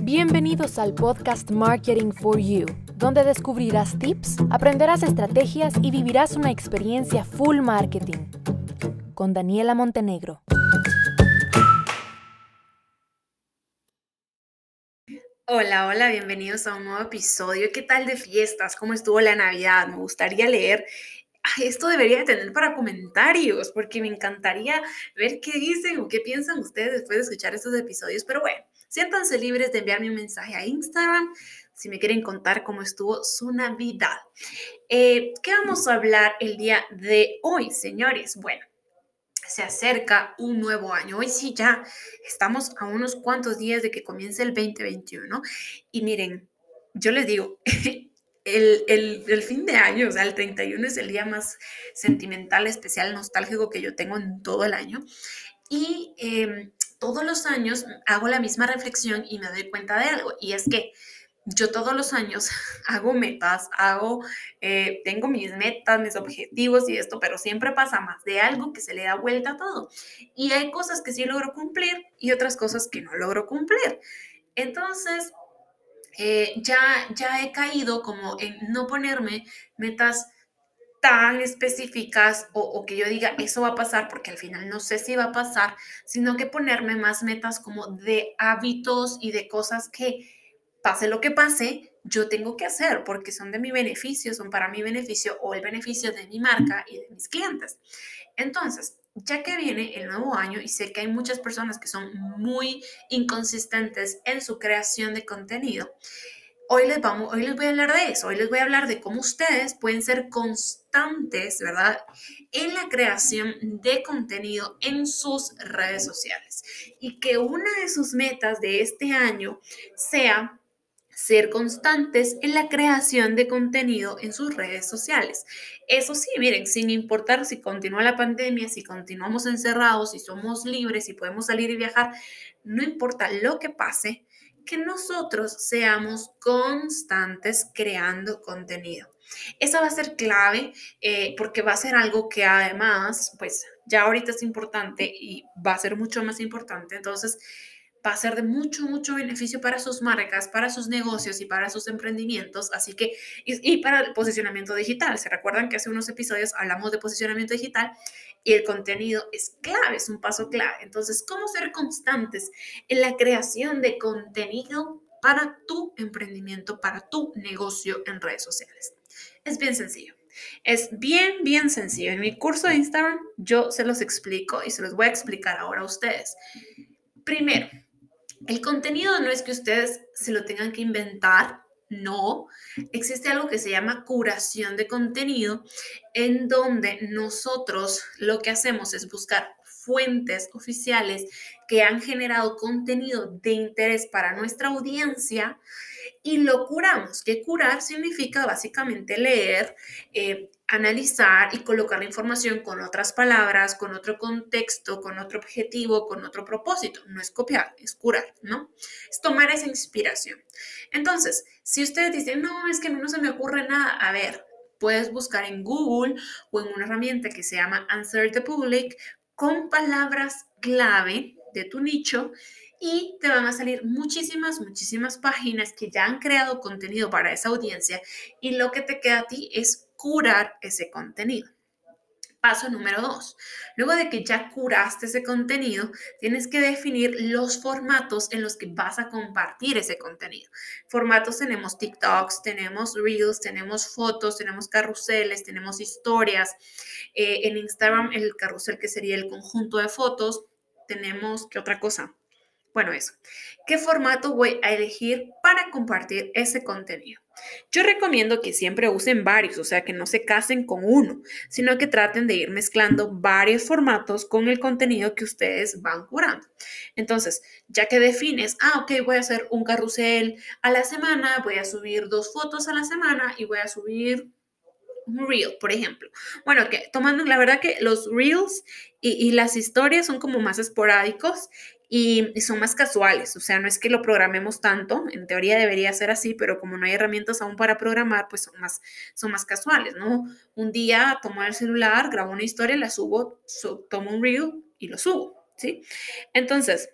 Bienvenidos al podcast Marketing for You, donde descubrirás tips, aprenderás estrategias y vivirás una experiencia full marketing. Con Daniela Montenegro. Hola, hola, bienvenidos a un nuevo episodio. ¿Qué tal de fiestas? ¿Cómo estuvo la Navidad? Me gustaría leer esto debería tener para comentarios, porque me encantaría ver qué dicen o qué piensan ustedes después de escuchar estos episodios. Pero bueno, siéntanse libres de enviarme un mensaje a Instagram si me quieren contar cómo estuvo su Navidad. Eh, ¿Qué vamos a hablar el día de hoy, señores? Bueno, se acerca un nuevo año. Hoy sí ya estamos a unos cuantos días de que comience el 2021. Y miren, yo les digo, el, fin de año, o sea, el 31 es el día más sentimental, especial, nostálgico que yo tengo en todo el año. Y em, todos los años hago la misma reflexión y me doy cuenta de algo, y es que yo todos los años hago metas, hago, eh, tengo mis metas, mis objetivos y esto, pero siempre pasa más de algo que se le da vuelta a todo. Y hay cosas que sí logro cumplir y otras cosas que no logro cumplir. Entonces, eh, ya, ya he caído como en no ponerme metas tan específicas o, o, que yo diga eso va a pasar porque al final no sé si va a pasar, sino que ponerme más metas como de hábitos y de cosas que pase lo que pase, yo tengo que hacer porque son de mi beneficio, son para mi beneficio o el beneficio de mi marca y de mis clientes. Entonces, ya que viene el nuevo año y sé que hay muchas personas que son muy inconsistentes en su creación de contenido, hoy les, vamos, hoy les voy a hablar de eso, hoy les voy a hablar de cómo ustedes pueden ser constantes, ¿verdad? En la creación de contenido en sus redes sociales y que una de sus metas de este año sea ser constantes en la creación de contenido en sus redes sociales. Eso sí, miren, sin importar si continúa la pandemia, si continuamos encerrados, si somos libres, si podemos salir y viajar, no importa lo que pase, que nosotros seamos constantes creando contenido. Esa va a ser clave eh, porque va a ser algo que además, pues ya ahorita es importante y va a ser mucho más importante. Entonces, va a ser de mucho, mucho beneficio para sus marcas, para sus negocios y para sus emprendimientos, así que, y, para el posicionamiento digital. Se recuerdan que hace unos episodios hablamos de posicionamiento digital y el contenido es clave, es un paso clave. Entonces, ¿cómo ser constantes en la creación de contenido para tu emprendimiento, para tu negocio en redes sociales? Es bien sencillo. Es bien, bien sencillo. En mi curso de Instagram yo se los explico y se los voy a explicar ahora a ustedes. Primero, el contenido no es que ustedes se lo tengan que inventar, no. Existe algo que se llama curación de contenido, en donde nosotros lo que hacemos es buscar fuentes oficiales que han generado contenido de interés para nuestra audiencia y lo curamos. Que curar significa básicamente leer, eh, analizar y colocar la información con otras palabras, con otro contexto, con otro objetivo, con otro propósito. No es copiar, es curar, ¿no? Es tomar esa inspiración. Entonces, si ustedes dicen, no, es que a mí no se me ocurre nada, a ver, puedes buscar en Google o en una herramienta que se llama Answer the Public con palabras clave de tu nicho y te van a salir muchísimas, muchísimas páginas que ya han creado contenido para esa audiencia y lo que te queda a ti es curar ese contenido. Paso número dos. Luego de que ya curaste ese contenido, tienes que definir los formatos en los que vas a compartir ese contenido. Formatos tenemos TikToks, tenemos Reels, tenemos fotos, tenemos carruseles, tenemos historias. Eh, en Instagram el carrusel que sería el conjunto de fotos. Tenemos, ¿qué otra cosa? Bueno, eso. ¿Qué formato voy a elegir para compartir ese contenido? Yo recomiendo que siempre usen varios, o sea, que no se casen con uno, sino que traten de ir mezclando varios formatos con el contenido que ustedes van curando. Entonces, ya que defines, ah, ok, voy a hacer un carrusel a la semana, voy a subir dos fotos a la semana y voy a subir un reel, por ejemplo. Bueno, que tomando la verdad que los reels y, y, las historias son como más esporádicos y, son más casuales, o sea, no es que lo programemos tanto, en teoría debería ser así, pero como no hay herramientas aún para programar, pues son más, son más casuales, ¿no? Un día tomo el celular, grabo una historia, la subo, tomo un reel y lo subo, ¿sí? Entonces,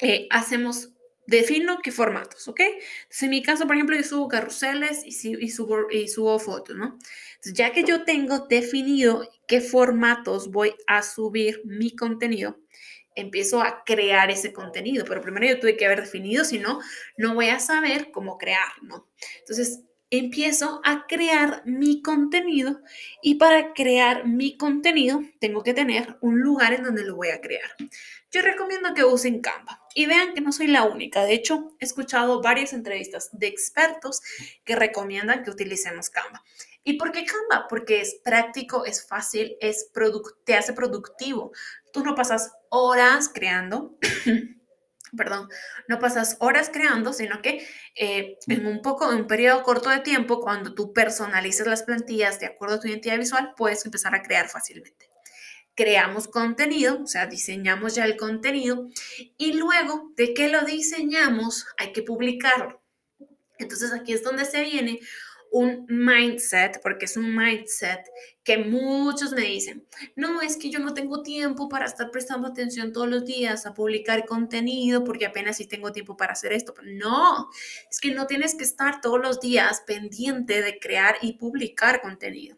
eh, hacemos defino qué formatos, ¿ok? Entonces, en mi caso, por ejemplo, yo subo carruseles y, subo, y subo fotos, ¿no? Entonces, ya que yo tengo definido qué formatos voy a subir mi contenido, empiezo a crear ese contenido. Pero primero yo tuve que haber definido, si no, no voy a saber cómo crear, ¿no? Entonces, empiezo a crear mi contenido y para crear mi contenido tengo que tener un lugar en donde lo voy a crear. Yo recomiendo que usen Canva y vean que no soy la única. De hecho, he escuchado varias entrevistas de expertos que recomiendan que utilicemos Canva. ¿Y por qué Canva? Porque es práctico, es fácil, es te hace productivo. Tú no pasas horas creando perdón, no pasas horas creando, sino que eh, en un poco, en un periodo corto de tiempo, cuando tú personalizas las plantillas de acuerdo a tu identidad visual, puedes empezar a crear fácilmente. Creamos contenido, o sea, diseñamos ya el contenido y luego de que lo diseñamos hay que publicarlo. Entonces aquí es donde se viene un mindset, porque es un mindset que muchos me dicen, no, es que yo no tengo tiempo para estar prestando atención todos los días a publicar contenido, porque apenas si tengo tiempo para hacer esto. No, es que no tienes que estar todos los días pendiente de crear y publicar contenido.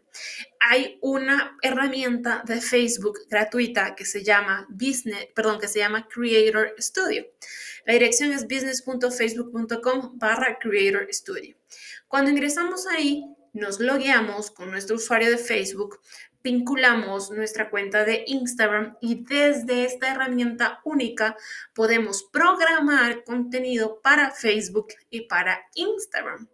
Hay una herramienta de Facebook gratuita que se llama Business, perdón, que se llama Creator Studio. La dirección es business.facebook.com barra Creator Studio. Cuando ingresamos ahí, nos logueamos con nuestro usuario de Facebook, vinculamos nuestra cuenta de Instagram y desde esta herramienta única podemos programar contenido para Facebook y para Instagram.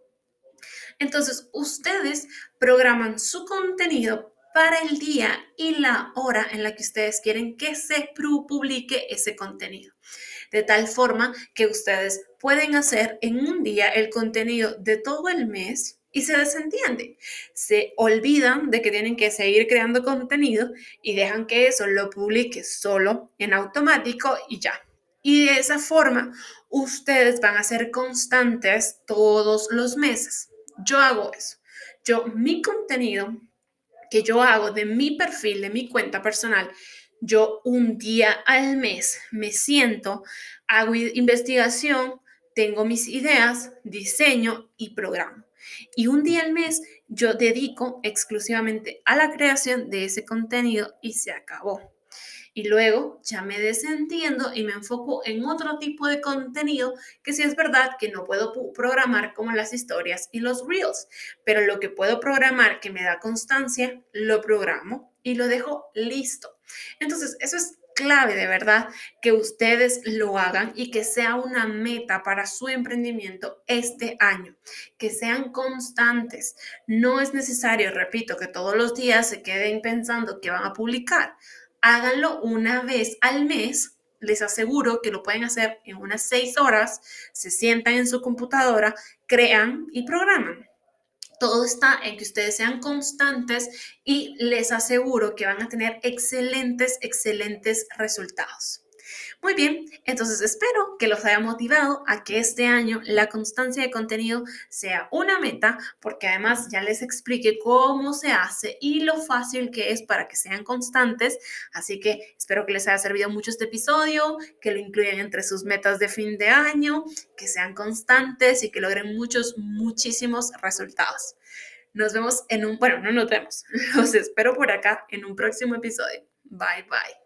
Entonces, ustedes programan su contenido para el día y la hora en la que ustedes quieren que se publique ese contenido de tal forma que ustedes pueden hacer en un día el contenido de todo el mes y se desentienden. Se olvidan de que tienen que seguir creando contenido y dejan que eso lo publique solo en automático y ya. Y de esa forma, ustedes van a ser constantes todos los meses. Yo hago eso. Yo, mi contenido que yo hago de mi perfil, de mi cuenta personal, yo un día al mes me siento, hago investigación, tengo mis ideas, diseño y programo. Y un día al mes yo dedico exclusivamente a la creación de ese contenido y se acabó. Y luego ya me desentiendo y me enfoco en otro tipo de contenido que sí es verdad que no puedo programar como las historias y los reels, pero lo que puedo programar que me da constancia, lo programo y lo dejo listo. Entonces, eso es clave de verdad que ustedes lo hagan y que sea una meta para su emprendimiento este año, que sean constantes. No es necesario, repito, que todos los días se queden pensando que van a publicar. Háganlo una vez al mes. Les aseguro que lo pueden hacer en unas seis horas. Se sientan en su computadora, crean y programan. Todo está en que ustedes sean constantes y les aseguro que van a tener excelentes, excelentes resultados. Muy bien, entonces espero que los haya motivado a que este año la constancia de contenido sea una meta, porque además ya les expliqué cómo se hace y lo fácil que es para que sean constantes. Así que espero que les haya servido mucho este episodio, que lo incluyan entre sus metas de fin de año, que sean constantes y que logren muchos, muchísimos resultados. Nos vemos en un, bueno, no nos vemos, los espero por acá en un próximo episodio. Bye bye.